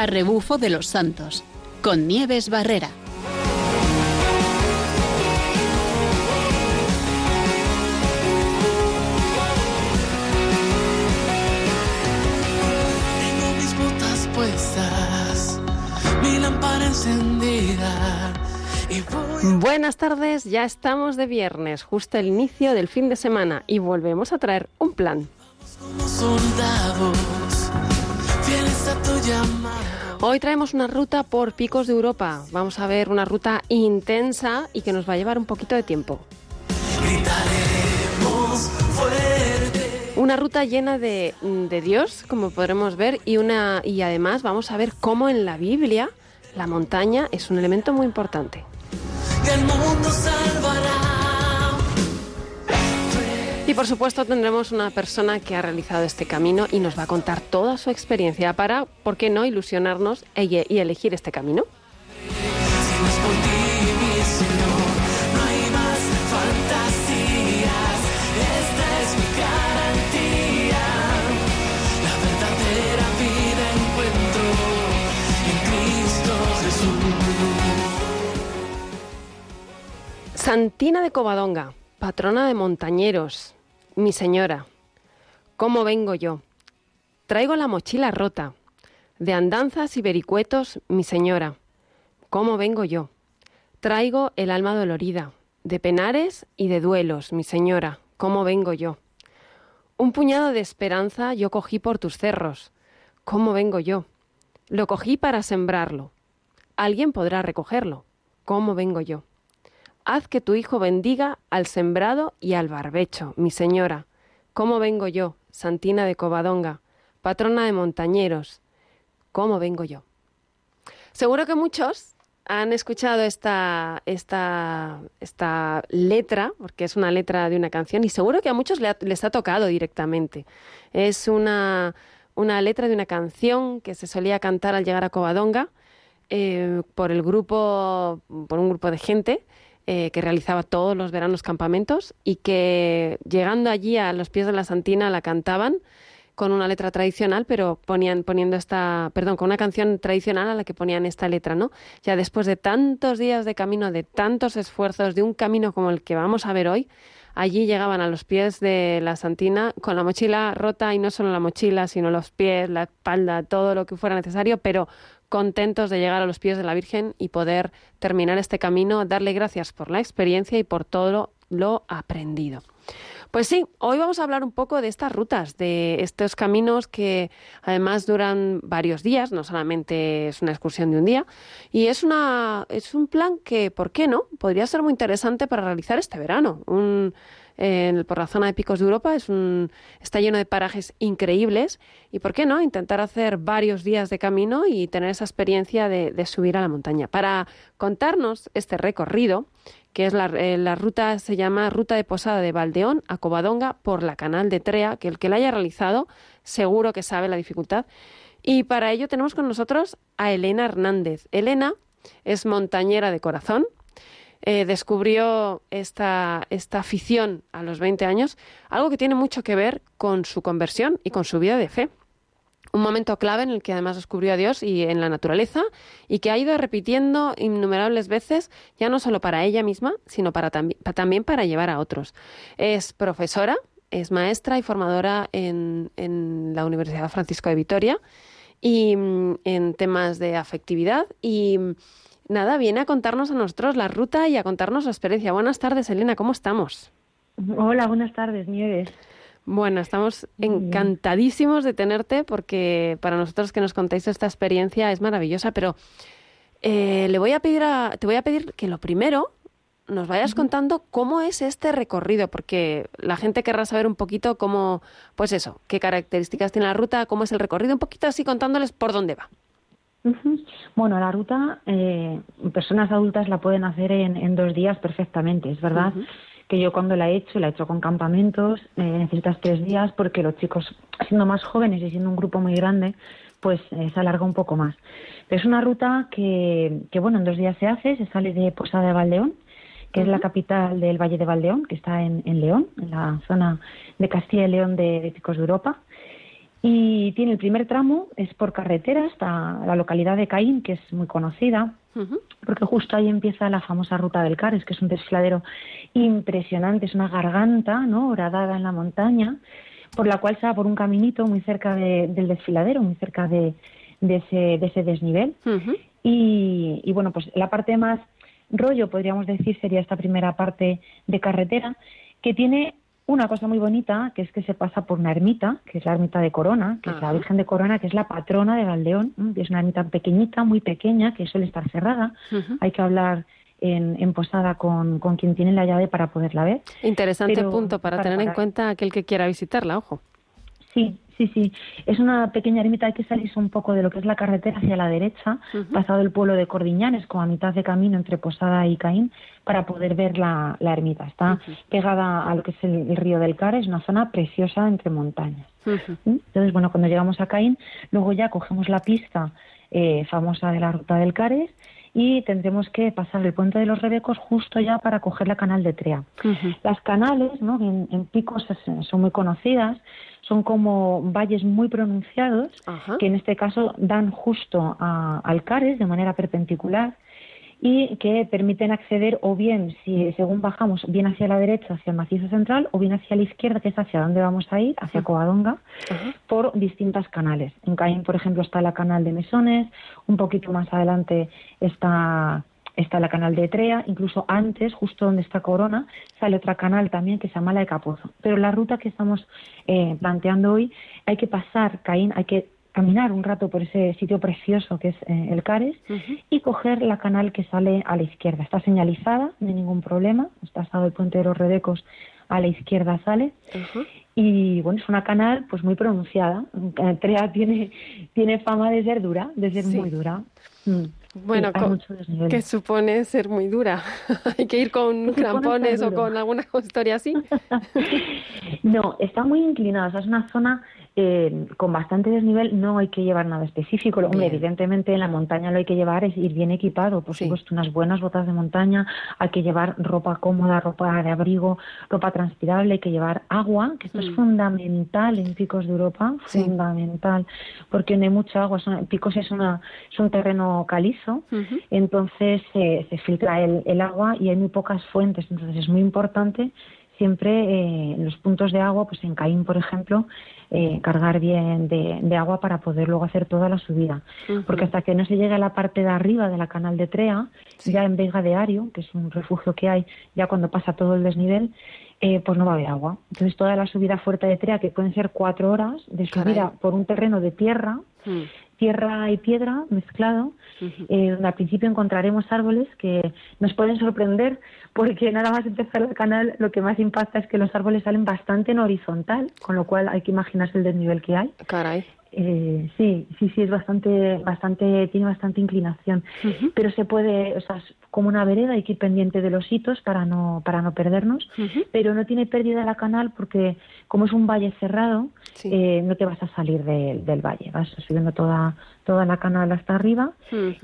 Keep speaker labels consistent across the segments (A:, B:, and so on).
A: a rebufo de los santos, con Nieves Barrera.
B: Tengo mis botas puestas, mi lámpara encendida.
C: Buenas tardes, ya estamos de viernes, justo el inicio del fin de semana y volvemos a traer un plan.
B: como soldados,
C: Hoy traemos una ruta por picos de Europa. Vamos a ver una ruta intensa y que nos va a llevar un poquito de tiempo. Una ruta llena de, de Dios, como podremos ver, y, una, y además vamos a ver cómo en la Biblia la montaña es un elemento muy importante.
B: y el mundo salvará.
C: Por supuesto tendremos una persona que ha realizado este camino y nos va a contar toda su experiencia para, ¿por qué no?, ilusionarnos e- y elegir este camino. Santina de Covadonga, patrona de montañeros, mi señora, ¿cómo vengo yo? Traigo la mochila rota, de andanzas y vericuetos, mi señora, ¿cómo vengo yo? Traigo el alma dolorida, de penares y de duelos, mi señora, ¿cómo vengo yo? Un puñado de esperanza yo cogí por tus cerros, ¿cómo vengo yo? Lo cogí para sembrarlo. Alguien podrá recogerlo, ¿cómo vengo yo? Haz que tu hijo bendiga al sembrado y al barbecho, mi señora. ¿Cómo vengo yo, Santina de Covadonga, patrona de montañeros? ¿Cómo vengo yo? Seguro que muchos han escuchado esta, esta, esta letra, porque es una letra de una canción, y seguro que a muchos les ha tocado directamente. Es una, una letra de una canción que se solía cantar al llegar a Covadonga eh, por el grupo, por un grupo de gente eh, que realizaba todos los veranos campamentos y que llegando allí a los pies de la Santina la cantaban con una letra tradicional, pero ponían poniendo esta, perdón, con una canción tradicional a la que ponían esta letra, ¿no? Ya después de tantos días de camino, de tantos esfuerzos, de un camino como el que vamos a ver hoy, allí llegaban a los pies de la Santina con la mochila rota y no solo la mochila, sino los pies, la espalda, todo lo que fuera necesario, pero contentos de llegar a los pies de la Virgen y poder terminar este camino, darle gracias por la experiencia y por todo lo aprendido. Pues sí, hoy vamos a hablar un poco de estas rutas, de estos caminos que además duran varios días, no solamente es una excursión de un día, y es una es un plan que, ¿por qué no? Podría ser muy interesante para realizar este verano. Por la zona de Picos de Europa está lleno de parajes increíbles y, ¿por qué no? Intentar hacer varios días de camino y tener esa experiencia de, de subir a la montaña. Para contarnos este recorrido, que es la, eh, la ruta, se llama Ruta de Posada de Valdeón a Covadonga por la Canal de Trea, que el que la haya realizado seguro que sabe la dificultad. Y para ello tenemos con nosotros a Elena Hernández. Elena es montañera de corazón, eh, descubrió esta, esta afición a los 20 años, algo que tiene mucho que ver con su conversión y con su vida de fe. Un momento clave en el que además descubrió a Dios y en la naturaleza y que ha ido repitiendo innumerables veces, ya no solo para ella misma, sino para tambi- pa- también para llevar a otros. Es profesora, es maestra y formadora en, en la Universidad Francisco de Vitoria y mm, en temas de afectividad y nada, viene a contarnos a nosotros la ruta y a contarnos su experiencia. Buenas tardes, Elena, ¿cómo estamos?
D: Hola, buenas tardes, Nieves.
C: Bueno, estamos encantadísimos de tenerte porque para nosotros que nos contéis esta experiencia es maravillosa, pero eh, le voy a pedir a, te voy a pedir que lo primero nos vayas contando cómo es este recorrido, porque la gente querrá saber un poquito cómo, pues eso, qué características tiene la ruta, cómo es el recorrido, un poquito así contándoles por dónde va.
D: Bueno, la ruta, eh, personas adultas la pueden hacer en, en dos días perfectamente, es verdad. Que yo cuando la he hecho, la he hecho con campamentos, eh, necesitas tres días porque los chicos, siendo más jóvenes y siendo un grupo muy grande, pues eh, se alarga un poco más. Pero es una ruta que, que, bueno, en dos días se hace, se sale de Posada de Valdeón, que es la capital del Valle de Valdeón, que está en, en León, en la zona de Castilla y León de, de Picos de Europa. Y tiene el primer tramo, es por carretera hasta la localidad de Caín, que es muy conocida, porque justo ahí empieza la famosa ruta del Cares, que es un desfiladero impresionante, es una garganta, ¿no? Horadada en la montaña, por la cual se va por un caminito muy cerca de- del desfiladero, muy cerca de, de ese, de ese desnivel. Y, y bueno, pues la parte más rollo, podríamos decir, sería esta primera parte de carretera, que tiene una cosa muy bonita, que es que se pasa por una ermita, que es la ermita de Corona, que es la
C: Ajá.
D: Virgen de Corona, que es la patrona de Valdeón. ¿no? Es una ermita pequeñita, muy pequeña, que suele estar cerrada. Hay que hablar en, en posada con, con quien tiene la llave para poderla ver.
C: Interesante
D: Pero
C: punto para,
D: para
C: tener en cuenta aquel que quiera visitarla, ojo.
D: Sí, sí, sí. Es una pequeña ermita, hay que salirse un poco de lo que es la carretera hacia la derecha,
C: Ujú.
D: pasado el pueblo de Cordiñanes, como a mitad de camino entre Posada y Caín, para poder ver la, la ermita. Está
C: Ujú.
D: pegada a lo que es el, el río del Car, es una zona preciosa entre montañas.
C: Ujú.
D: ¿Mm? Entonces, bueno, cuando llegamos a Caín, luego ya cogemos la pista eh, famosa de la ruta del Cares y tendremos que pasar el puente de los Rebecos justo ya para coger la canal de Trea.
C: Ujú.
D: Las canales, ¿no? en, en picos es- son muy conocidas, son como valles muy pronunciados,
C: Ajá.
D: que en este caso dan justo a, al Cares de manera perpendicular y que permiten acceder o bien, si según bajamos, bien hacia la derecha, hacia el macizo central, o bien hacia la izquierda, que es hacia donde vamos a ir, hacia Covadonga, por distintas canales. En Caín, por ejemplo, está la canal de Mesones, un poquito más adelante está, está la canal de Etrea, incluso antes, justo donde está Corona, sale otra canal también que se llama la de Capozo. Pero la ruta que estamos eh, planteando hoy, hay que pasar Caín, hay que caminar un rato por ese sitio precioso que es eh, el Cares y coger la canal que sale a la izquierda. Está señalizada, no hay ningún problema, está pasado el puente de los Redecos, a la izquierda sale y bueno, es una canal pues muy pronunciada. Trea tiene, tiene fama de ser dura, de ser
C: Sí.
D: muy dura. Mm.
C: Bueno,
D: Sí,
C: que supone ser muy dura. Hay que ir con crampones o con alguna historia así.
D: No, está muy inclinada, o sea, es una zona eh, con bastante desnivel, no hay que llevar nada específico. Hombre, evidentemente en la montaña lo hay que llevar es ir bien equipado, por
C: Sí.
D: supuesto, unas buenas botas de montaña, hay que llevar ropa cómoda, ropa de abrigo, ropa transpirable, hay que llevar agua, que esto es
C: Mm.
D: fundamental en picos de Europa,
C: Sí.
D: fundamental, porque no hay mucha agua, son- picos es, una, es un terreno calizo, entonces eh, se filtra el, el agua y hay muy pocas fuentes, entonces es muy importante siempre eh, los puntos de agua, pues en Caín, por ejemplo, eh, cargar bien de, de agua para poder luego hacer toda la subida. Porque hasta que no se llegue a la parte de arriba de la canal de Trea,
C: Sí.
D: ya en Vega de Ario, que es un refugio que hay ya cuando pasa todo el desnivel, eh, pues no va a haber agua. Entonces toda la subida fuerte de Trea, que pueden ser cuatro horas de
C: Caray.
D: subida por un terreno de tierra,
C: Mm.
D: Tierra y piedra mezclado, eh, donde al principio encontraremos árboles que nos pueden sorprender porque nada más empezar el canal lo que más impacta es que los árboles salen bastante en horizontal, con lo cual hay que imaginarse el desnivel que hay.
C: Caray.
D: Eh, sí, sí, sí, es bastante, bastante, tiene bastante inclinación, pero se puede, o sea, es como una vereda, hay que ir pendiente de los hitos para no, para no perdernos, pero no tiene pérdida la canal porque como es un valle cerrado,
C: Sí.
D: eh, no te vas a salir del- del valle, vas subiendo toda, toda la canal hasta arriba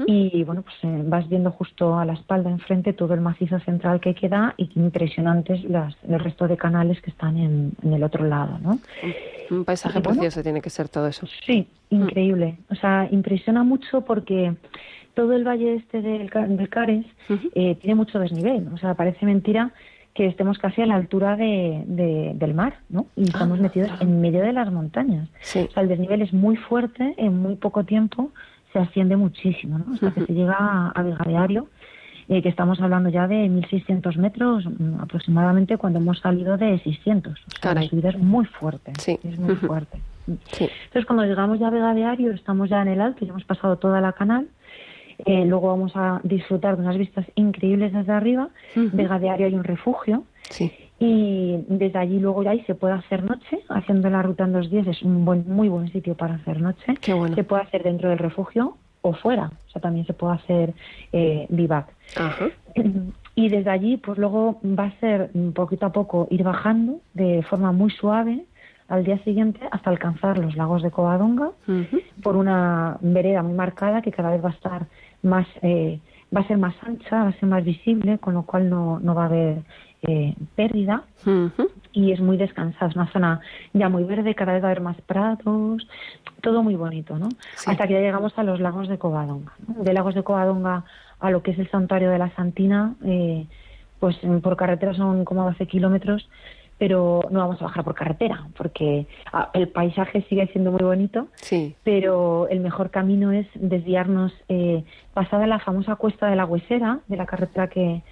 D: y bueno, pues eh, vas viendo justo a la espalda enfrente todo el macizo central que queda y qué impresionantes las, el resto de canales que están en, en el otro lado, ¿no?
C: Un paisaje
D: Y bueno,
C: precioso tiene que ser todo eso.
D: Sí, increíble. O sea, impresiona mucho porque todo el valle este del, del Cares eh, tiene mucho desnivel. O sea, parece mentira que estemos casi a la altura de, de- del mar, ¿no? Y estamos
C: Ah,
D: metidos
C: ah.
D: en medio de las montañas.
C: Sí.
D: O sea, el desnivel es muy fuerte, en muy poco tiempo se asciende muchísimo, ¿no? Hasta que
C: Ujú.
D: se llega a, a Vegadeario, eh, que estamos hablando ya de 1.600 metros mm, aproximadamente cuando hemos salido de 600. O sea,
C: Caray.
D: la subida es muy fuerte,
C: Sí.
D: es muy
C: Ujú.
D: fuerte.
C: Sí.
D: Entonces, cuando llegamos ya a Vega de Ario, estamos ya en el alto, ya hemos pasado toda la canal. Eh, luego vamos a disfrutar de unas vistas increíbles desde arriba.
C: Ujú.
D: Vega de Ario hay un refugio
C: Sí.
D: y desde allí luego ya ahí se puede hacer noche. Haciendo la ruta en dos días es un buen, muy buen sitio para hacer noche.
C: Qué bueno.
D: Se puede hacer dentro del refugio o fuera. O sea, también se puede hacer eh, vivac.
C: Ajá.
D: Y desde allí, pues luego va a ser mm, poquito a poco ir bajando de forma muy suave al día siguiente hasta alcanzar los lagos de Covadonga por una vereda muy marcada que cada vez va a estar más, eh, va a ser más ancha, va a ser más visible, con lo cual no, no va a haber eh, pérdida. Y es muy descansada. Es una zona ya muy verde, cada vez va a haber más prados, todo muy bonito, ¿no? Hasta que ya llegamos a los lagos de Covadonga. De lagos de Covadonga a lo que es el santuario de la Santina, eh, pues por carretera son como 12 kilómetros, pero no vamos a bajar por carretera, porque ah, el paisaje sigue siendo muy bonito,
C: Sí.
D: pero el mejor camino es desviarnos eh, pasada la famosa cuesta de la Huesera, de la carretera que,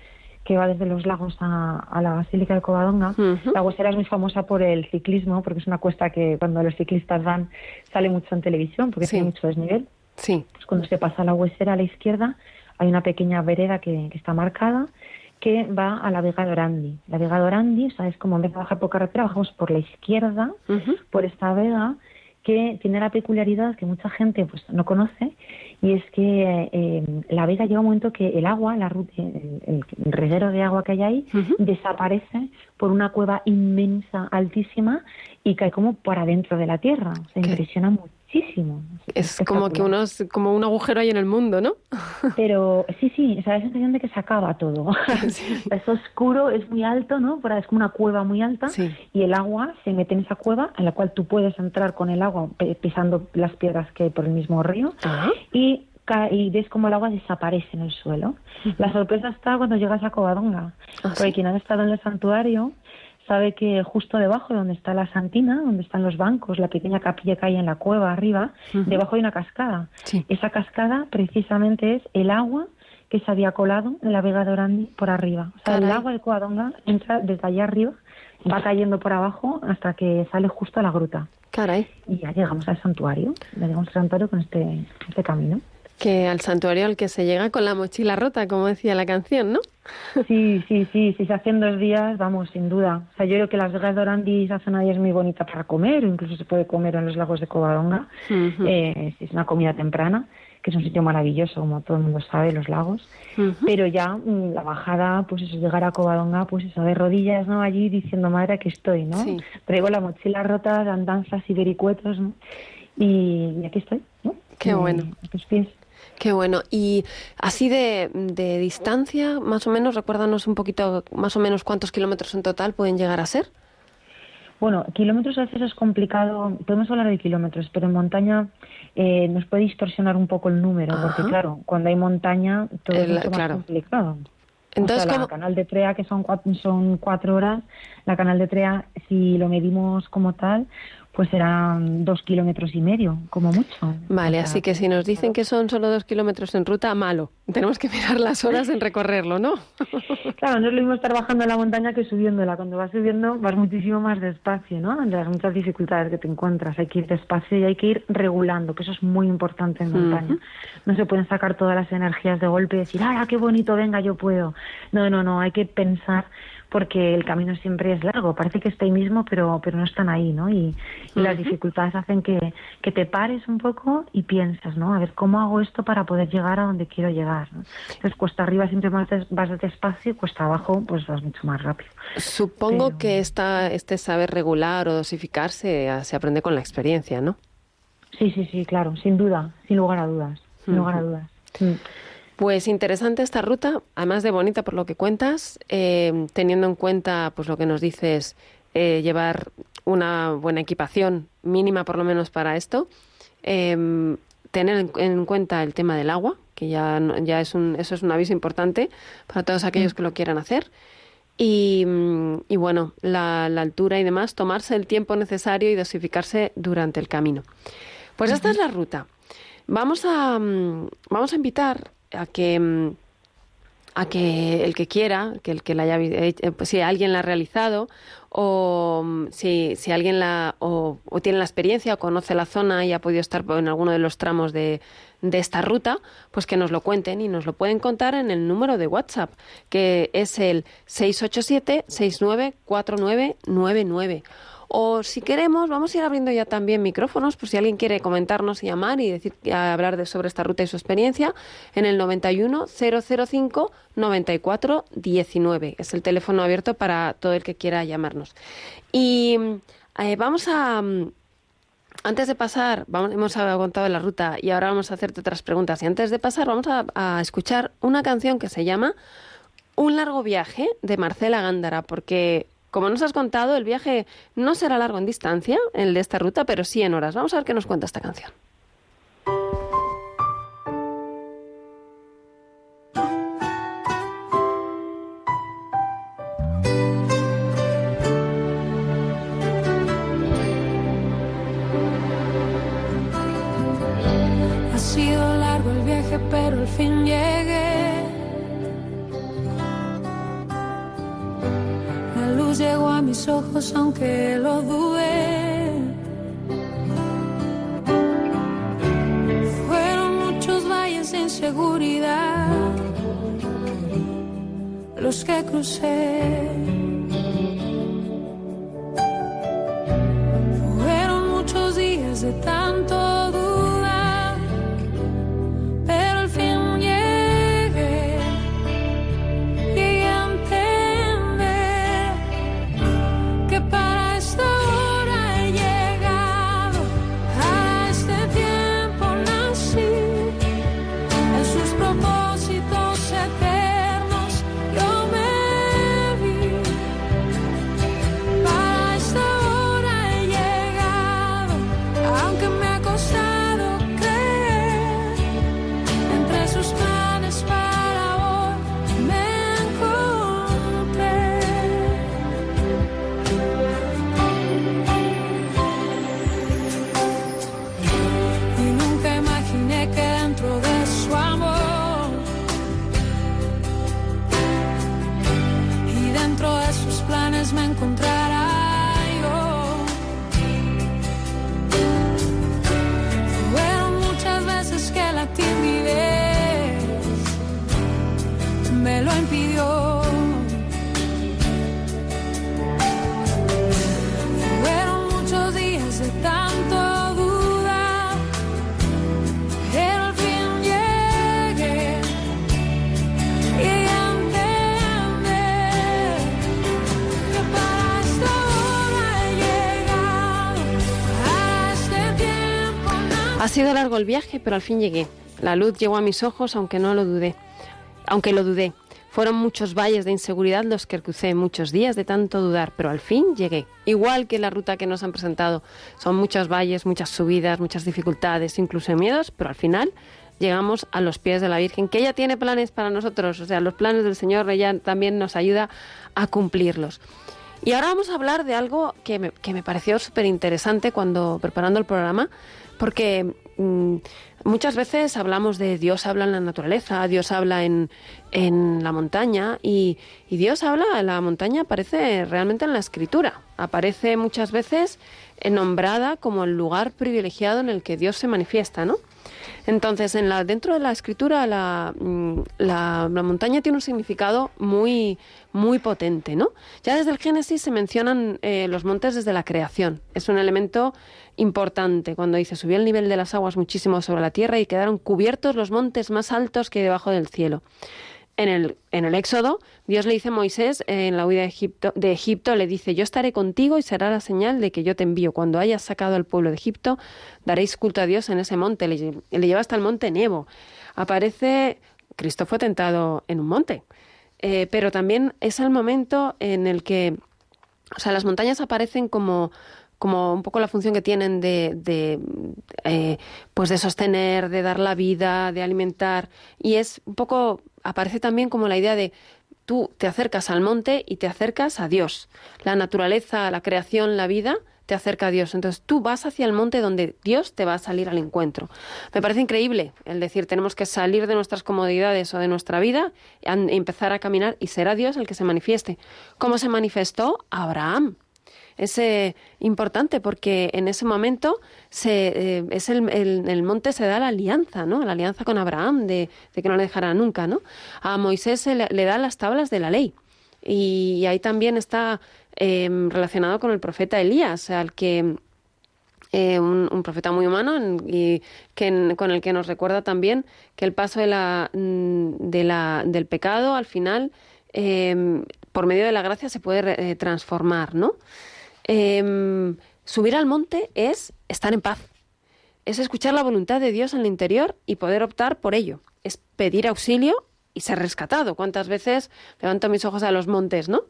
D: que va desde los lagos a, a la Basílica de Covadonga. La Huesera es muy famosa por el ciclismo, porque es una cuesta que cuando los ciclistas van sale mucho en televisión, porque
C: Sí.
D: tiene mucho desnivel.
C: Sí.
D: Pues cuando se pasa la Huesera a la izquierda, hay una pequeña vereda que, que está marcada que va a la Vega de Orandi. La Vega de Orandi, ¿sabes? Como en vez de bajar por carretera, bajamos por la izquierda, por esta vega, que tiene la peculiaridad que mucha gente pues no conoce, y es que eh, la vega llega un momento que el agua, la, el, el- reguero de agua que hay ahí, desaparece por una cueva inmensa, altísima, y cae como por adentro de la tierra. Se
C: Qué-
D: impresiona muchísimo.
C: Es como que unos, como un agujero ahí en el mundo, ¿no?
D: Pero sí, sí, o sea, la sensación de que se acaba todo.
C: Sí.
D: Es oscuro, es muy alto, ¿no? Es como una cueva muy alta
C: Sí.
D: y el agua se mete en esa cueva en la cual tú puedes entrar con el agua pisando las piedras que hay por el mismo río
C: Ah.
D: y, y ves como el agua desaparece en el suelo. La sorpresa está cuando llegas a Covadonga,
C: Ah,
D: porque
C: ¿sí?
D: quien ha estado en el santuario sabe que justo debajo de donde está la santina, donde están los bancos, la pequeña capilla que hay en la cueva arriba, debajo hay una cascada.
C: Sí.
D: Esa cascada precisamente es el agua que se había colado en la Vega de Orandi por arriba. O sea, el agua de Covadonga entra desde allá arriba, va cayendo por abajo hasta que sale justo a la gruta.
C: Caray.
D: Y ya llegamos al santuario. Ya llegamos al santuario con este, este camino.
C: Que al santuario al que se llega con la mochila rota, como decía la canción, ¿no?
D: Sí, sí, sí, si se hacen dos días, vamos, sin duda. O sea, yo creo que las Vegas de Orandi, esa zona ahí es muy bonita para comer, incluso se puede comer en los lagos de Covadonga.
C: Ujú.
D: Eh, es una comida temprana, que es un sitio maravilloso, como todo el mundo sabe, los lagos. Pero ya mm, la bajada, pues eso, llegar a Covadonga, pues eso, de rodillas, ¿no? Allí diciendo, madre, aquí estoy, ¿no?
C: Sí.
D: Traigo la mochila rota andanzas y vericuetos, ¿no? Y, y aquí estoy, ¿no?
C: Qué bueno.
D: a tus pies.
C: Qué bueno. Y así de, de distancia, más o menos, recuérdanos un poquito, más o menos cuántos kilómetros en total pueden llegar a ser.
D: Bueno, kilómetros a veces es complicado, podemos hablar de kilómetros, pero en montaña eh, nos puede distorsionar un poco el número, porque claro, cuando hay montaña todo es
C: El-
D: mucho más
C: claro.
D: complicado.
C: Entonces,
D: o sea, la
C: ¿cómo-
D: canal de Trea, que son cuatro, son cuatro horas, la canal de Trea, si lo medimos como tal, pues serán dos kilómetros y medio, como mucho.
C: Vale,
D: O sea,
C: así que si nos dicen que son solo dos kilómetros en ruta, malo. Tenemos que mirar las horas en recorrerlo, ¿no?
D: Claro, no es lo mismo estar bajando la montaña que subiéndola. Cuando vas subiendo vas muchísimo más despacio, ¿no? Ante las muchas dificultades que te encuentras. Hay que ir despacio y hay que ir regulando, que eso es muy importante en montaña. No se pueden sacar todas las energías de golpe y decir, ¡ah, qué bonito, venga, yo puedo! No, no, no, hay que pensar porque el camino siempre es largo. Parece que está ahí mismo, pero, pero no están ahí, ¿no? Y, y las dificultades hacen que, que te pares un poco y piensas, ¿no? A ver, ¿cómo hago esto para poder llegar a donde quiero llegar? ¿no? Entonces, cuesta arriba siempre vas, des- vas despacio y cuesta abajo pues vas mucho más rápido.
C: Supongo
D: Pero-
C: que esta, este saber regular o dosificarse eh, se aprende con la experiencia, ¿no?
D: Sí, sí, sí, claro, sin duda, sin lugar a dudas, sin lugar a dudas. Mm.
C: Pues interesante esta ruta, además de bonita por lo que cuentas, eh, teniendo en cuenta pues lo que nos dices, eh, llevar una buena equipación mínima por lo menos para esto, eh, tener en, en cuenta el tema del agua, que ya, ya es un, eso es un aviso importante para todos aquellos que lo quieran hacer. Y, mm, y bueno, la, la altura y demás, tomarse el tiempo necesario y dosificarse durante el camino. Pues esta es la ruta. Vamos a, mm, vamos a invitar a que, mm, a que el que quiera, que el que la haya, eh, pues si alguien la ha realizado o mm, si, si alguien la o, o tiene la experiencia o conoce la zona y ha podido estar en alguno de los tramos de, de esta ruta, pues que nos lo cuenten y nos lo pueden contar en el número de WhatsApp, que es el 687-694999. O si queremos, vamos a ir abriendo ya también micrófonos, por si alguien quiere comentarnos y llamar y decir, hablar de, sobre esta ruta y su experiencia, en el 91 005 94 19. Es el teléfono abierto para todo el que quiera llamarnos. Y eh, vamos a. mm, Antes de pasar, vamos, hemos contado la ruta y ahora vamos a hacerte otras preguntas. Y antes de pasar, vamos a escuchar una canción que se llama Un largo viaje de Marcela Gándara, porque Como nos has contado, el viaje no será largo en distancia, el de esta ruta, pero sí en horas. Vamos a ver qué nos cuenta esta canción.
B: Ha sido largo el viaje, pero al fin llegué. Mis ojos, aunque lo dudé. Fueron muchos valles de inseguridad los que crucé.
C: Largo el viaje, pero al fin llegué. La luz llegó a mis ojos, aunque no lo dudé. Aunque lo dudé. Fueron muchos valles de inseguridad los que crucé, muchos días de tanto dudar, pero al fin llegué. Igual que la ruta que nos han presentado. Son muchos valles, muchas subidas, muchas dificultades, incluso miedos, pero al final llegamos a los pies de la Virgen, que ella tiene planes para nosotros. O sea, los planes del Señor, ella también nos ayuda a cumplirlos. Y ahora vamos a hablar de algo que me, que me pareció súper interesante cuando preparando el programa, porque mm, muchas veces hablamos de Dios habla en la naturaleza, Dios habla en, en la montaña y, y Dios habla en la montaña aparece realmente en la escritura, aparece muchas veces nombrada como el lugar privilegiado en el que Dios se manifiesta, ¿no? Entonces, en la, dentro de la escritura, la, mm, la, la montaña tiene un significado muy, muy potente, ¿no? Ya desde el Génesis se mencionan eh, los montes desde la creación. Es un elemento importante cuando dice subió el nivel de las aguas muchísimo sobre la tierra y quedaron cubiertos los montes más altos que debajo del cielo. En el, en el Éxodo, Dios le dice a Moisés, en la huida de Egipto, le dice, yo estaré contigo y será la señal de que yo te envío. Cuando hayas sacado al pueblo de Egipto, daréis culto a Dios en ese monte. Le, le lleva hasta el monte Nebo. Aparece, Cristo fue tentado en un monte, Eh, pero también es el momento en el que, o sea, las montañas aparecen como como un poco la función que tienen de, de, eh, pues de sostener, de dar la vida, de alimentar. Y es un poco, aparece también como la idea de tú te acercas al monte y te acercas a Dios. La naturaleza, la creación, la vida te acerca a Dios. Entonces tú vas hacia el monte donde Dios te va a salir al encuentro. Me parece increíble el decir tenemos que salir de nuestras comodidades o de nuestra vida y empezar a caminar y será Dios el que se manifieste. ¿Cómo se manifestó? Abraham es eh, importante porque en ese momento se, eh, es el, el- monte se da la alianza, ¿no? La alianza con Abraham de, de que no le dejará nunca, ¿no? A Moisés se le, le da las tablas de la ley y, ahí también está eh, relacionado con el profeta Elías, al que eh, un, profeta muy humano y que con el que nos recuerda también que el paso de la, mm, de la, del pecado al final eh, por medio de la gracia se puede eh, transformar, ¿no? Eh, subir al monte es estar en paz, es escuchar la voluntad de Dios en el interior y poder optar por ello, es pedir auxilio y ser rescatado. ¿Cuántas veces levanto mis ojos a los montes, no?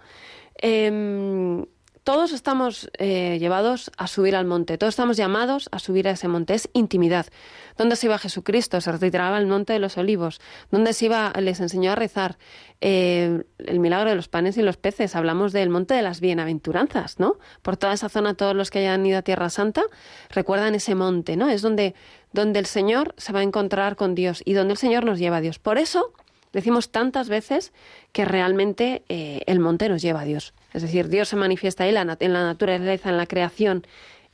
C: Em, todos estamos eh, llevados a subir al monte, todos estamos llamados a subir a ese monte, es intimidad. ¿Dónde se iba Jesucristo? Se retiraba el monte de los olivos. ¿Dónde se iba? Les enseñó a rezar. Eh, el milagro de los panes y los peces. Hablamos del monte de las bienaventuranzas, ¿no? Por toda esa zona, todos los que hayan ido a Tierra Santa recuerdan ese monte, ¿no? Es donde, donde el Señor se va a encontrar con Dios y donde el Señor nos lleva a Dios. Por eso decimos tantas veces que realmente eh, el monte nos lleva a Dios. Es decir, Dios se manifiesta ahí en la naturaleza, en la creación,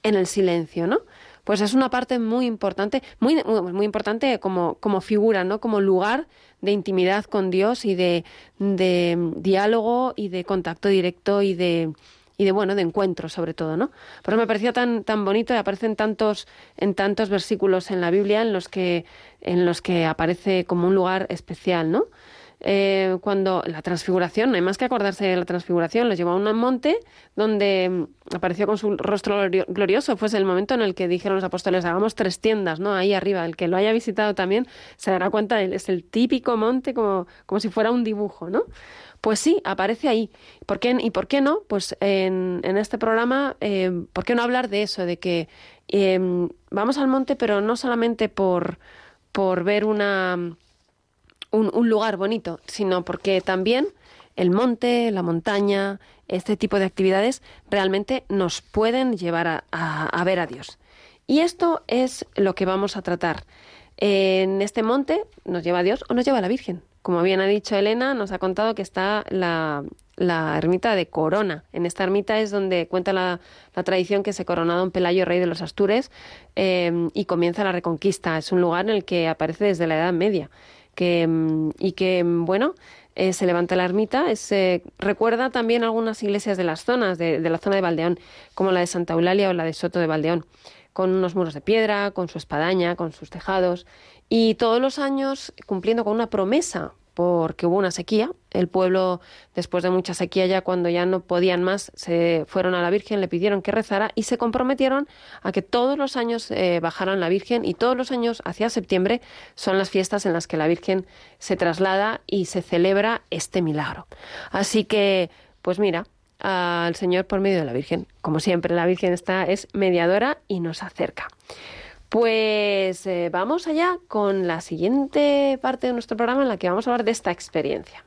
C: en el silencio, ¿no? Pues es una parte muy importante, muy, muy, importante como, como figura, ¿no? Como lugar de intimidad con Dios y de, de diálogo y de contacto directo y de, y de bueno de encuentro sobre todo no pero me parecía tan tan bonito y aparecen tantos en tantos versículos en la Biblia en los que en los que aparece como un lugar especial no eh, cuando la transfiguración, no hay más que acordarse de la transfiguración, los llevó a un monte donde mm, apareció con su rostro glorioso. Fue el momento en el que dijeron los apóstoles, hagamos tres tiendas, ¿no? Ahí arriba. El que lo haya visitado también se dará cuenta, es el típico monte como, como si fuera un dibujo, ¿no? Pues sí, aparece ahí. ¿Por qué, ¿Y por qué no? Pues en, en este programa, eh, ¿por qué no hablar de eso? De que em, vamos al monte, pero no solamente por, por ver una, un, un lugar bonito, sino porque también el monte, la montaña, este tipo de actividades realmente nos pueden llevar a, a, ver a Dios. Y esto es lo que vamos a tratar. En este monte nos lleva a Dios o nos lleva a la Virgen. Como bien ha dicho Elena, nos ha contado que está la, ermita de Corona. En esta ermita es donde cuenta la, tradición que se coronó don Pelayo, rey de los Astures, eh, y comienza la Reconquista. Es un lugar en el que aparece desde la Edad Media. Mm, y que, mm, bueno, eh, se levanta la ermita. Se recuerda también algunas iglesias de las zonas, de, de la zona de Valdeón, como la de Santa Eulalia o la de Soto de Valdeón con unos muros de piedra, con su espadaña, con sus tejados, y todos los años cumpliendo con una promesa, porque hubo una sequía. El pueblo, después de mucha sequía, ya cuando ya no podían más, se fueron a la Virgen, le pidieron que rezara y se comprometieron a que todos los años eh, bajaran la Virgen y todos los años, hacia septiembre, son las fiestas en las que la Virgen se traslada y se celebra este milagro. Así que, pues mira, al Señor por medio de la Virgen. Como siempre, la Virgen está, es mediadora y nos acerca. Pues eh, vamos allá con la siguiente parte de nuestro programa en la que vamos a hablar de esta experiencia.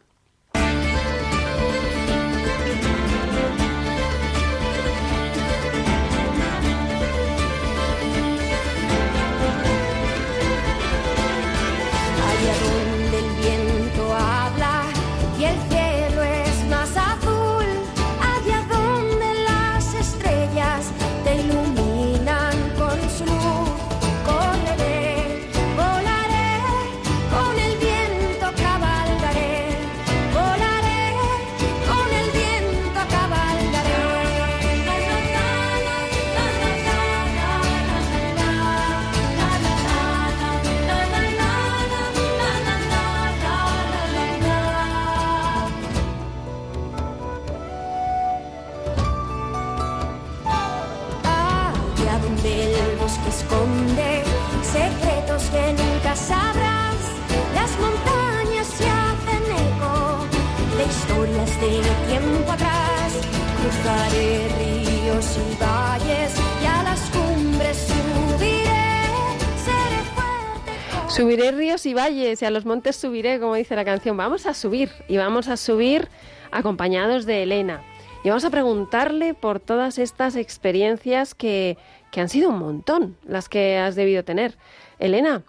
C: Valles y a los montes subiré, como dice la canción. Vamos a subir y vamos a subir acompañados de Elena. Y vamos a preguntarle por todas estas experiencias que, que han sido un montón las que has debido tener. Elena,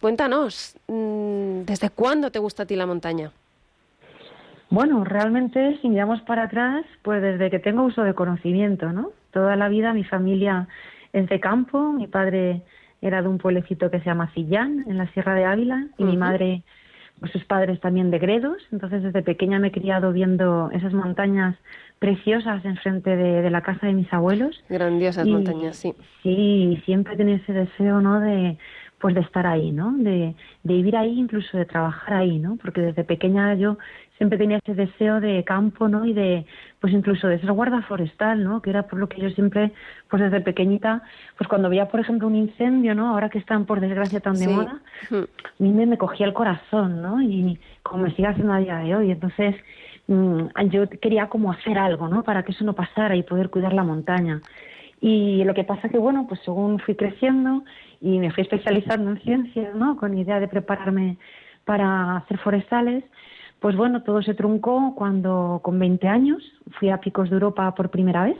C: cuéntanos, mm, ¿desde cuándo te gusta a ti la montaña?
D: Bueno, realmente si miramos para atrás, pues desde que tengo uso de conocimiento, ¿no? Toda la vida mi familia es de campo, mi padre era de un pueblecito que se llama Cillán, en la Sierra de Ávila, y mi madre, pues sus padres también de Gredos, entonces desde pequeña me he criado viendo esas montañas preciosas enfrente de, de la casa de mis abuelos.
C: Grandiosas montañas, sí.
D: Sí, siempre tenía ese deseo, ¿no? De, pues de estar ahí, ¿no? De, de vivir ahí, incluso de trabajar ahí, ¿no? Porque desde pequeña yo siempre tenía ese deseo de campo, ¿no? Y de, pues incluso de ser guarda forestal, ¿no? Que era por lo que yo siempre, pues desde pequeñita, pues cuando veía, por ejemplo, un incendio, ¿no? Ahora que están, por desgracia, tan de moda, a mí me, me, cogía el corazón, ¿no? Y como me sigue haciendo a día de hoy. Entonces, mm, yo quería como hacer algo, ¿no? Para que eso no pasara y poder cuidar la montaña. Y lo que pasa que, bueno, pues según fui creciendo y me fui especializando en ciencias, ¿no? Con idea de prepararme para hacer forestales, pues bueno, todo se truncó cuando con 20 años fui a Picos de Europa por primera vez.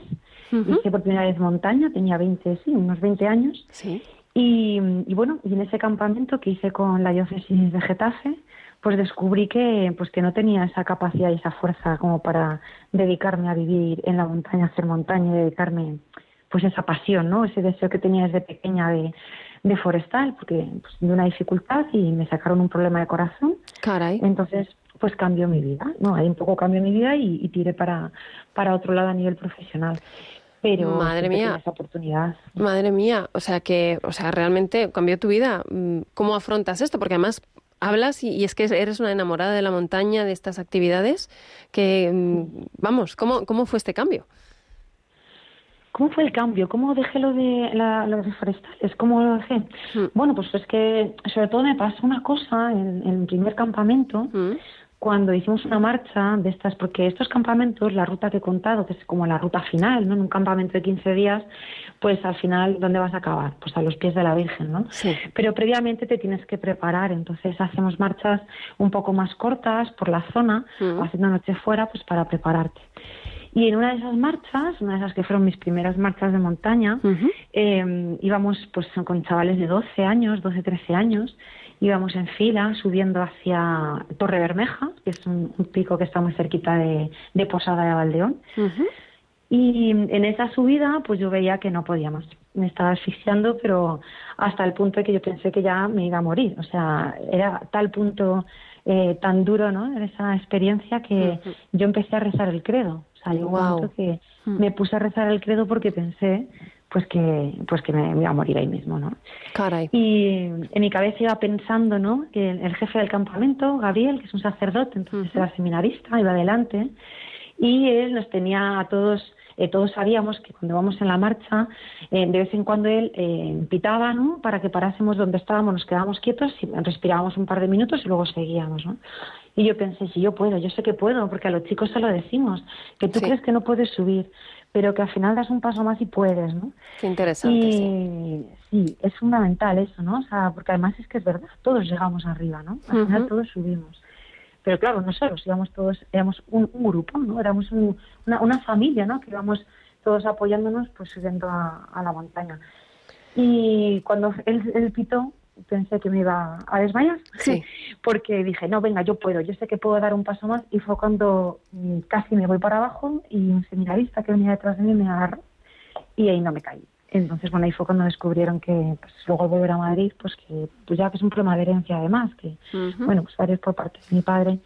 D: Hice por primera vez montaña, tenía 20, sí, unos 20 años.
C: Sí.
D: Y, y, bueno, y en ese campamento que hice con la diócesis de Getafe, pues descubrí que, pues que no tenía esa capacidad y esa fuerza como para dedicarme a vivir en la montaña, hacer montaña y dedicarme pues esa pasión, ¿no? Ese deseo que tenía desde pequeña de, de forestal, porque pues, de una dificultad y me sacaron un problema de corazón.
C: Caray.
D: Entonces, pues cambió mi vida, ¿no? Ahí un poco cambió mi vida y, y tiré para, para otro lado a nivel profesional. Pero
C: madre mía,
D: esa oportunidad.
C: Madre mía, o sea que, o sea, realmente cambió tu vida. Mm, ¿Cómo afrontas esto? Porque además hablas y, y, es que eres una enamorada de la montaña, de estas actividades, que, mm, vamos, ¿cómo, cómo fue este cambio?
D: ¿Cómo fue el cambio? ¿Cómo dejé lo de la, lo de forestales? ¿Cómo lo dejé?
C: Mm.
D: Bueno, pues es que sobre todo me pasó una cosa en, en el primer campamento,
C: Mm.
D: Cuando hicimos una marcha de estas, porque estos campamentos, la ruta que he contado, que es como la ruta final, ¿no? En un campamento de 15 días, pues al final, ¿dónde vas a acabar? Pues a los pies de la Virgen, ¿no?
C: Sí.
D: Pero previamente te tienes que preparar, entonces hacemos marchas un poco más cortas por la zona,
C: Mm.
D: haciendo noche fuera, pues para prepararte. Y en una de esas marchas, una de esas que fueron mis primeras marchas de montaña, eh, íbamos pues con chavales de 12 años, 12, 13 años, íbamos en fila subiendo hacia Torre Bermeja, que es un, un pico que está muy cerquita de, de Posada de Valdeón. Y en esa subida, pues yo veía que no podía más. Me estaba asfixiando, pero hasta el punto de que yo pensé que ya me iba a morir. O sea, era tal punto eh, tan duro, ¿no? En esa experiencia que yo empecé a rezar el credo. O sea, llegó un momento que
C: Mm.
D: me puse a rezar el credo porque pensé, pues que, pues que me, iba a morir ahí mismo, ¿no?
C: Caray.
D: Y en mi cabeza iba pensando, ¿no? Que el jefe del campamento, Gabriel, que es un sacerdote, entonces
C: Ujú.
D: era seminarista, iba adelante, y él nos tenía a todos, eh, todos sabíamos que cuando vamos en la marcha, eh, de vez en cuando él eh, pitaba, ¿no? Para que parásemos donde estábamos, nos quedábamos quietos, y respirábamos un par de minutos y luego seguíamos, ¿no? Y yo pensé, si yo puedo, yo sé que puedo, porque a los chicos se lo decimos, que tú
C: Sí.
D: crees que no puedes subir, pero que al final das un paso más y puedes, ¿no?
C: Qué interesante, sí.
D: Y sí, es fundamental eso, ¿no? O sea, porque además es que es verdad, todos llegamos arriba, ¿no? Al final todos subimos. Pero claro, no solos, íbamos todos, éramos un, un grupo, ¿no? Éramos un- una, una familia, ¿no? Que íbamos todos apoyándonos, pues subiendo a, a la montaña. Y cuando él, él pitó, pensé que me iba a desmayar.
C: Sí.
D: Porque dije, no, venga, yo puedo, yo sé que puedo dar un paso más. Y fue cuando mm, casi me voy para abajo y un seminarista que venía detrás de mí me agarró y ahí no me caí. Entonces, bueno, ahí fue cuando descubrieron que pues, luego al volver a Madrid, pues que pues ya que es un problema de herencia además, que bueno, pues varios por parte de mi padre,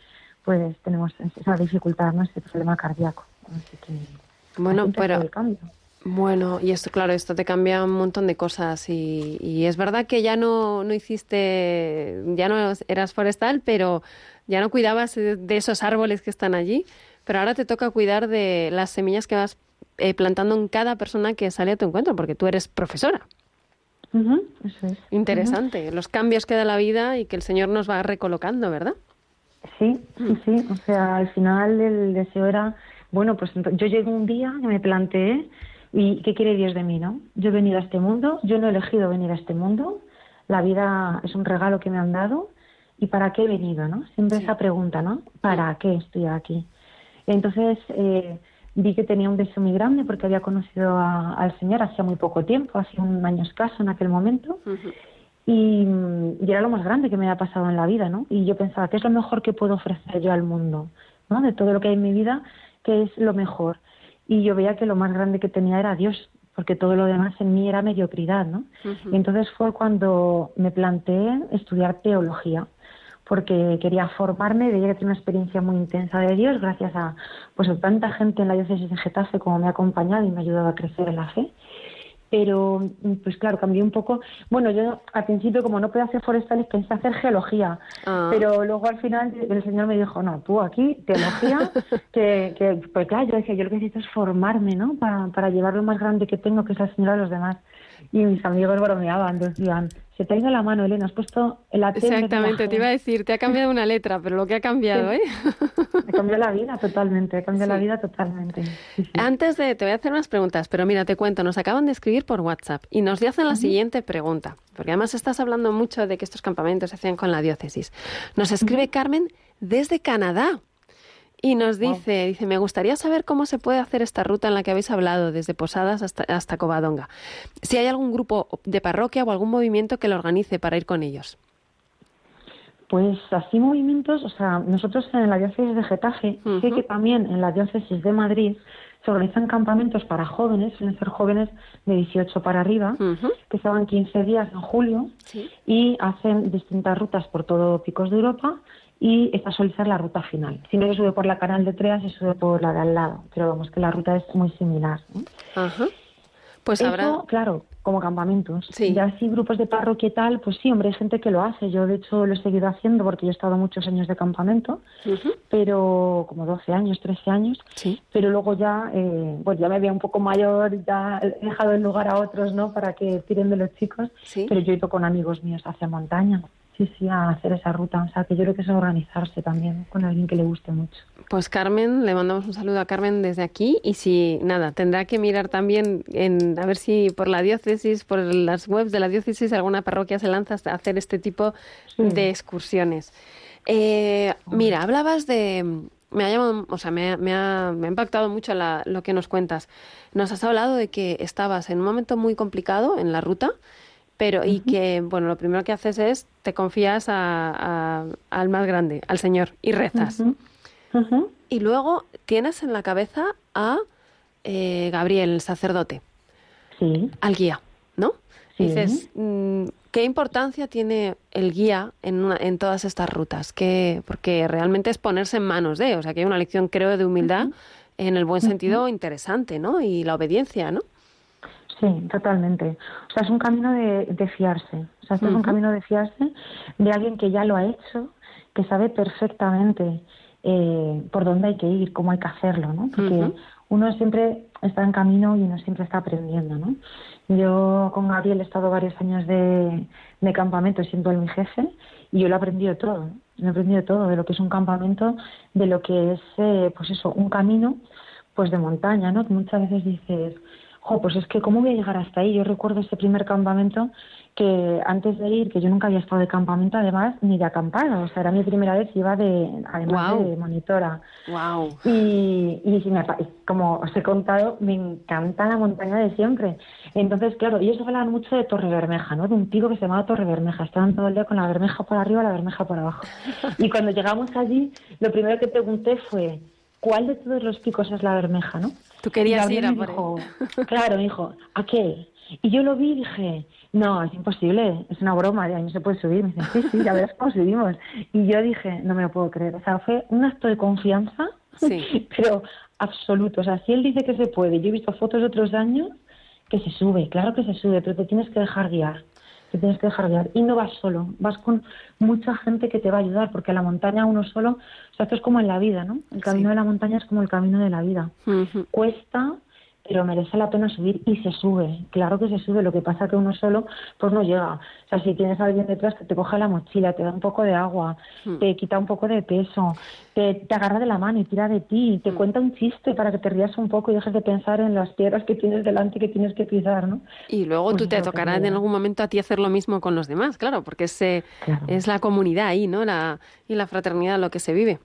D: pues tenemos esa dificultad, ¿no? Ese problema cardíaco. Así que
C: Bueno, pero. Bueno, y esto, claro, esto te cambia un montón de cosas y, y es verdad que ya no, no hiciste, ya no eras forestal, pero ya no cuidabas de, esos árboles que están allí, pero ahora te toca cuidar de las semillas que vas eh, plantando en cada persona que sale a tu encuentro, porque tú eres profesora.
D: Ujú, eso es.
C: Interesante, los cambios que da la vida y que el Señor nos va recolocando, ¿verdad?
D: Sí, sí, sí. O sea, al final el deseo era, bueno, pues yo llego un día que me planteé, ¿y qué quiere Dios de mí, no? Yo he venido a este mundo, yo no he elegido venir a este mundo, la vida es un regalo que me han dado, ¿y para qué he venido, no? Siempre
C: Sí.
D: esa pregunta, ¿no? ¿Para qué estoy aquí? Entonces eh, vi que tenía un deseo muy grande porque había conocido a- al Señor hacía muy poco tiempo, hace un año escaso en aquel momento, y, y era lo más grande que me había pasado en la vida, ¿no? Y yo pensaba, ¿qué es lo mejor que puedo ofrecer yo al mundo? ¿no? De todo lo que hay en mi vida, ¿qué es lo mejor? Y yo veía que lo más grande que tenía era Dios, porque todo lo demás en mí era mediocridad, ¿no? Y entonces fue cuando me planteé estudiar teología, porque quería formarme, veía que tenía una experiencia muy intensa de Dios, gracias a pues a tanta gente en la diócesis de Getafe como me ha acompañado y me ha ayudado a crecer en la fe pero pues claro, cambié un poco. Bueno, yo al principio como no podía hacer forestales pensé hacer geología,
C: Ah.
D: pero luego al final el señor me dijo, no, tú aquí, teología, que, que pues claro, yo decía, yo lo que necesito es formarme, ¿no? Para, para llevar lo más grande que tengo, que es al Señor a los demás. Y mis amigos bromeaban, decían, se te ha ido la mano, Elena, has puesto el T
C: Exactamente, te iba a decir, te ha cambiado una letra, pero lo que ha cambiado, ¿eh?
D: Me cambió la vida totalmente, me cambió la vida totalmente.
C: Antes de, te voy a hacer unas preguntas, pero mira, te cuento, nos acaban de escribir por WhatsApp y nos hacen la siguiente pregunta, porque además estás hablando mucho de que estos campamentos se hacían con la diócesis. Nos escribe Carmen desde Canadá. Y nos dice, dice, me gustaría saber cómo se puede hacer esta ruta en la que habéis hablado, desde Posadas hasta, hasta Covadonga. Si hay algún grupo de parroquia o algún movimiento que lo organice para ir con ellos.
D: Pues así movimientos, o sea, nosotros en la diócesis de Getafe, sé que también en la diócesis de Madrid se organizan campamentos para jóvenes, suelen ser jóvenes de 18 para arriba, que se van 15 días en julio y hacen distintas rutas por todo Picos de Europa y esta suele ser la ruta final. Si no se sube por la canal de Treas, se sube por la de al lado, pero vamos que la ruta es muy similar.
C: Ajá. Pues
D: Eso,
C: habrá...
D: claro, como campamentos.
C: Sí.
D: Ya así grupos de parroquia y tal, pues sí, hombre, hay gente que lo hace. Yo, de hecho, lo he seguido haciendo porque yo he estado muchos años de campamento,
C: Ujú.
D: pero como 12 años, 13 años.
C: Sí.
D: Pero luego ya, eh, pues ya me veía un poco mayor, ya he dejado el lugar a otros, ¿no? Para que tiren de los chicos.
C: Sí.
D: Pero yo he ido con amigos míos hacia montaña. Sí, sí, a hacer esa ruta. O sea, que yo creo que es organizarse también con alguien que le guste mucho.
C: Pues Carmen, le mandamos un saludo a Carmen desde aquí y si nada, tendrá que mirar también en a ver si por la diócesis, por las webs de la diócesis, alguna parroquia se lanza a hacer este tipo de excursiones. Eh, mira, hablabas de me ha llamado, o sea, me, ha- me ha, me ha impactado mucho la- lo que nos cuentas. Nos has hablado de que estabas en un momento muy complicado en la ruta, pero y que bueno, lo primero que haces es te confías a- a- al más grande, al Señor y rezas. Y luego tienes en la cabeza a eh, Gabriel, el sacerdote,
D: Sí.
C: al guía, ¿no?
D: Sí.
C: Dices, mm, ¿qué importancia tiene el guía en, una- en todas estas rutas? Que, porque realmente es ponerse en manos de, o sea, que hay una lección, creo, de humildad en el buen sentido interesante, ¿no? Y la obediencia, ¿no?
D: Sí, totalmente. O sea, es un camino de, de fiarse. O sea, esto es un camino de fiarse de alguien que ya lo ha hecho, que sabe perfectamente eh, por dónde hay que ir, cómo hay que hacerlo, ¿no? Porque uno siempre está en camino y uno siempre está aprendiendo, ¿no? Yo con Gabriel he estado varios años de, de campamento siendo él mi jefe y yo lo he aprendido todo. ¿no? Lo he aprendido todo de lo que es un campamento, de lo que es, eh, pues eso, un camino pues de montaña, ¿no? Que muchas veces dices, jo, pues es que cómo voy a llegar hasta ahí. Yo recuerdo ese primer campamento que antes de ir, que yo nunca había estado de campamento además ni de acampada, o sea, era mi primera vez, iba de, además de monitora.
C: Wow.
D: Y, y me como os he contado, me encanta la montaña de siempre. Entonces, claro, ellos hablaban mucho de Torre Bermeja, ¿no? De un pico que se llamaba Torre Bermeja. Estaban todo el día con la bermeja por arriba, la bermeja por abajo. Y cuando llegamos allí, lo primero que pregunté fue, ¿cuál de todos los picos es la bermeja, no?
C: Tú querías ir a por
D: dijo,
C: él.
D: Claro, me dijo, aquel. Y yo lo vi y dije, no, es imposible, es una broma, ahí no se puede subir. Me dice, sí, sí, ya verás cómo subimos. Y yo dije, no me lo puedo creer. O sea, fue un acto de confianza,
C: Sí.
D: pero absoluto. O sea, si él dice que se puede, yo he visto fotos de otros años, que se sube, claro que se sube, pero te tienes que dejar guiar. Te tienes que dejar guiar. Y no vas solo, vas con mucha gente que te va a ayudar, porque a la montaña uno solo, o sea, esto es como en la vida, ¿no? El camino
C: Sí.
D: de la montaña es como el camino de la vida cuesta, pero merece la pena subir y se sube. Claro que se sube, lo que pasa que uno solo pues no llega. O sea, si tienes a alguien detrás que te coge la mochila, te da un poco de agua,
C: Hmm.
D: te quita un poco de peso, te, te agarra de la mano y tira de ti, te cuenta un chiste para que te rías un poco y dejes de pensar en las piedras que tienes delante y que tienes que pisar, ¿no?
C: Y luego
D: Pues
C: tú te tocará en algún momento a ti hacer lo mismo con los demás, claro, porque es, eh,
D: Claro.
C: es la comunidad ahí, ¿no? La, y la fraternidad lo que se vive.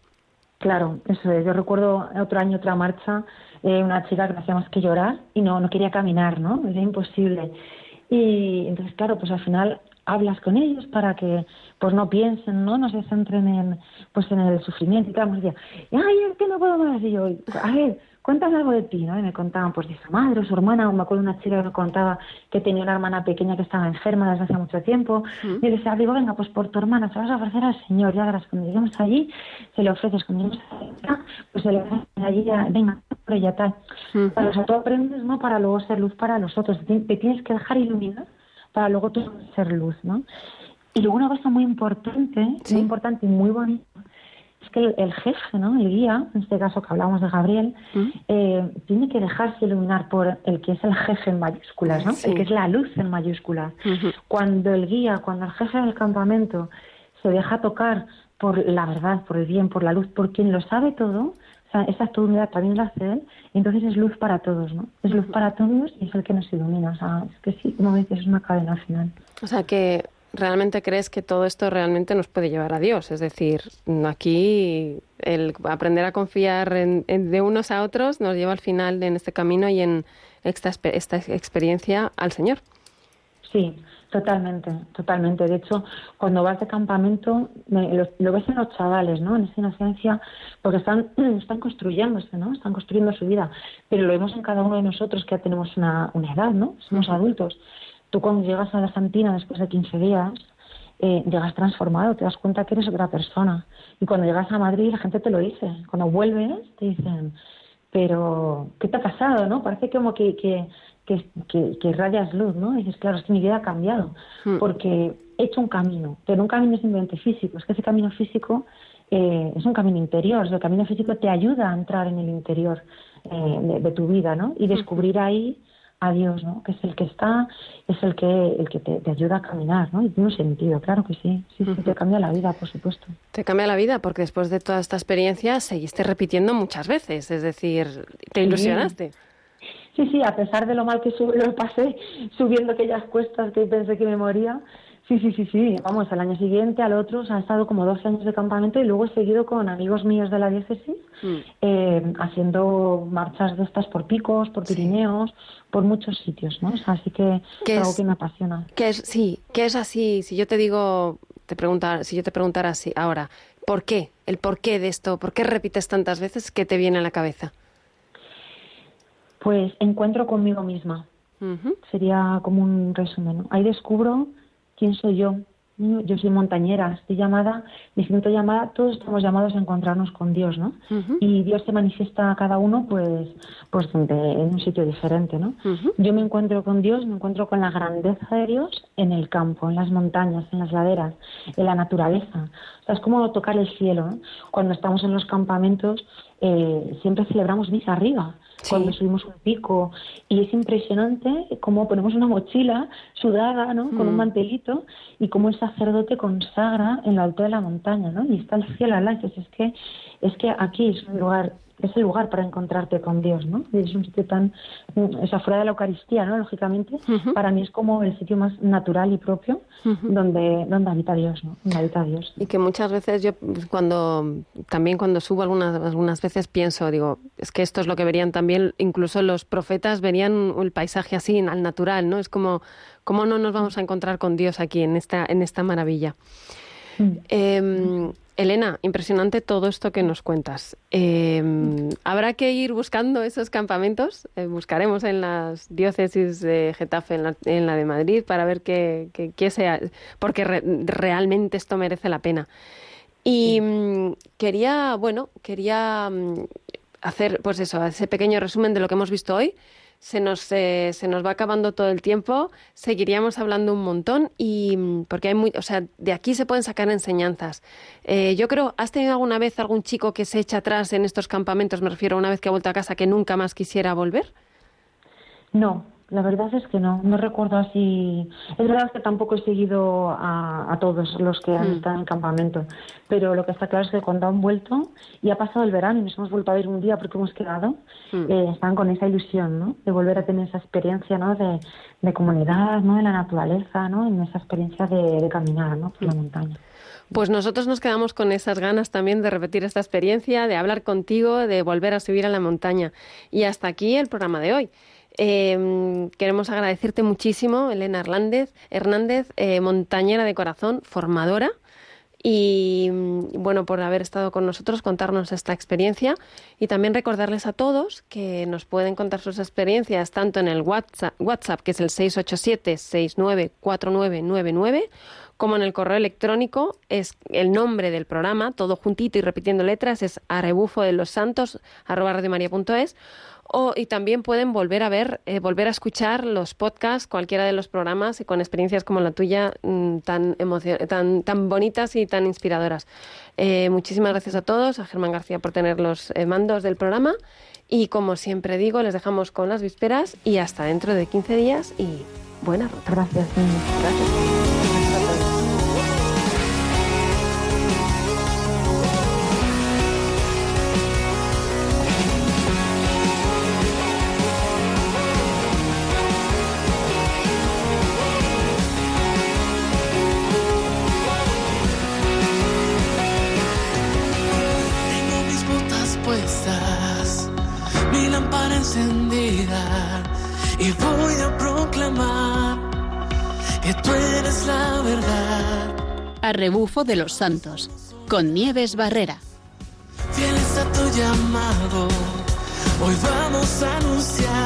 D: Claro, eso es. Yo recuerdo otro año, otra marcha, eh, una chica que no hacía más que llorar y no, no quería caminar, ¿no? Era imposible. Y entonces, claro, pues al final hablas con ellos para que pues no piensen, ¿no? No se centren en, pues en el sufrimiento y tal. Me decía, ay, es que no puedo más. Y yo, a ver, cuéntame algo de ti, ¿no? Y me contaban pues de su madre o su hermana, o me acuerdo una chica que me contaba que tenía una hermana pequeña que estaba enferma desde hace mucho tiempo. Y yo le decía, digo, venga, pues por tu hermana, se vas a ofrecer al Señor, ya verás, cuando lleguemos allí, se le ofreces, cuando lleguemos allí, pues se le ofreces allí, ya, venga, pero ya tal. Para, o sea, tú aprendes, ¿no? Para luego ser luz para los otros, te, te tienes que dejar iluminar para luego tú ser luz, ¿no? Y luego una cosa muy importante,
C: Sí.
D: muy importante y muy bonita, es que el, jefe, ¿no? El guía, en este caso que hablamos de Gabriel, eh, tiene que dejarse iluminar por el que es el jefe en mayúsculas, ¿no? El que es la luz en mayúsculas. Cuando el guía, cuando el jefe del campamento se deja tocar por la verdad, por el bien, por la luz, por quien lo sabe todo, o sea, esa actividad también la hace él, entonces es luz para todos, ¿no? Es luz para todos y es el que nos ilumina. O sea, es que sí, como dices, es una cadena final.
C: O sea, que realmente crees que todo esto realmente nos puede llevar a Dios. Es decir, aquí el aprender a confiar en, de unos a otros nos lleva al final en este camino y en esta, esta experiencia al Señor.
D: Sí, totalmente, totalmente. De hecho, cuando vas de campamento, lo, ves en los chavales, ¿no? En esa inocencia, porque están, están construyéndose, ¿no? Están construyendo su vida. Pero lo vemos en cada uno de nosotros que ya tenemos una, una edad, ¿no? Somos adultos. Tú cuando llegas a la Santina después de 15 días, eh, llegas transformado, te das cuenta que eres otra persona. Y cuando llegas a Madrid la gente te lo dice. Cuando vuelves te dicen, pero ¿qué te ha pasado? no Parece como que, que, que, que, rayas luz, ¿no? Y dices, claro, es que mi vida ha cambiado, hmm. porque he hecho un camino, pero un camino simplemente físico. Es que ese camino físico eh, es un camino interior, el camino físico te ayuda a entrar en el interior eh, de, de, tu vida, ¿no? Y hmm. descubrir ahí a Dios, ¿no? Que es el que está, es el que, el que te, ayuda a caminar, ¿no? Y tiene un sentido, claro que sí. Sí, sí, te cambia la vida, por supuesto.
C: Te cambia la vida porque después de toda esta experiencia seguiste repitiendo muchas veces, es decir, te ilusionaste.
D: Sí, sí, a pesar de lo mal que lo pasé subiendo aquellas cuestas que pensé que me moría, Sí, sí, sí, sí. Vamos, al año siguiente, al otro, o sea, he estado como 12 años de campamento y luego he seguido con amigos míos de la diócesis mm. eh, haciendo marchas de estas por picos, por Pirineos, por muchos sitios, ¿no? O sea, así que es algo que me apasiona.
C: ¿Qué es, sí, ¿qué es así? Si yo te digo, te preguntar, si yo te preguntara así ahora, ¿por qué? El por qué de esto, ¿por qué repites tantas veces? ¿Qué te viene a la cabeza?
D: Pues encuentro conmigo misma. Sería como un resumen. Ahí descubro ¿Quién soy yo? Yo soy montañera, estoy llamada, me siento llamada, todos estamos llamados a encontrarnos con Dios, ¿no? Y Dios se manifiesta a cada uno, pues, pues en un sitio diferente, ¿no? Yo me encuentro con Dios, me encuentro con la grandeza de Dios en el campo, en las montañas, en las laderas, en la naturaleza. O sea, es como tocar el cielo, ¿no? Cuando estamos en los campamentos, eh, siempre celebramos misa arriba cuando subimos un pico y es impresionante cómo ponemos una mochila sudada, ¿no? Con un mm. mantelito y cómo el sacerdote consagra en la altura de la montaña, ¿no? Y está el cielo al lado. Es que es que aquí es un lugar es el lugar para encontrarte con Dios, ¿no? es un sitio tan, o sea, fuera de la Eucaristía, ¿no? Lógicamente, para mí es como el sitio más natural y propio donde, donde habita Dios, ¿no? Donde habita Dios.
C: Y que muchas veces yo, cuando, también cuando subo algunas, algunas veces pienso, digo, es que esto es lo que verían también, incluso los profetas verían el paisaje así, al natural, ¿no? Es como, ¿cómo no nos vamos a encontrar con Dios aquí, en esta, en esta maravilla? Mm. Em, Elena, impresionante todo esto que nos cuentas. Em, ¿Habrá que ir buscando esos campamentos? Eh, buscaremos en las diócesis de Getafe, en la, de Madrid, para ver qué, sea, porque realmente esto merece la pena. Y mm, quería, bueno, quería mm, hacer, pues eso, ese pequeño resumen de lo que hemos visto hoy se nos, eh, se nos va acabando todo el tiempo, seguiríamos hablando un montón y mm, porque hay muy, o sea, de aquí se pueden sacar enseñanzas. Eh, yo creo, ¿has tenido alguna vez algún chico que se echa atrás en estos campamentos? Me refiero a una vez que ha vuelto a casa que nunca más quisiera volver.
D: No, la verdad es que no, no recuerdo así. Es verdad que tampoco he seguido a, todos los que han hmm. estado en campamento, pero lo que está claro es que cuando han vuelto y ha pasado el verano y nos hemos vuelto a ver un día porque hemos quedado, hmm. eh, están con esa ilusión, ¿no? De volver a tener esa experiencia, ¿no? De, de comunidad, ¿no? De la naturaleza, ¿no? En esa experiencia de, caminar, ¿no? Por la hmm. montaña.
C: Pues nosotros nos quedamos con esas ganas también de repetir esta experiencia, de hablar contigo, de volver a subir a la montaña. Y hasta aquí el programa de hoy. Em, queremos agradecerte muchísimo, Elena Hernández, Hernández eh, montañera de corazón, formadora, y mm, bueno, por haber estado con nosotros, contarnos esta experiencia. Y también recordarles a todos que nos pueden contar sus experiencias tanto en el WhatsApp, WhatsApp que es el 687-694999, como en el correo electrónico. Es el nombre del programa, todo juntito y repitiendo letras, es arrebufo de los santos arroba radiomaria.es o, y también pueden volver a ver, eh, volver a escuchar los podcasts, cualquiera de los programas y con experiencias como la tuya mm, tan, tan, tan bonitas y tan inspiradoras. Eh, muchísimas gracias a todos, a Germán García por tener los eh, mandos del programa y como siempre digo, les dejamos con las vísperas y hasta dentro de 15 días y buena ruta.
D: Gracias.
C: Gracias.
E: A
A: rebufo de los santos, con Nieves Barrera.
E: Fieles a tu llamado, hoy vamos a anunciar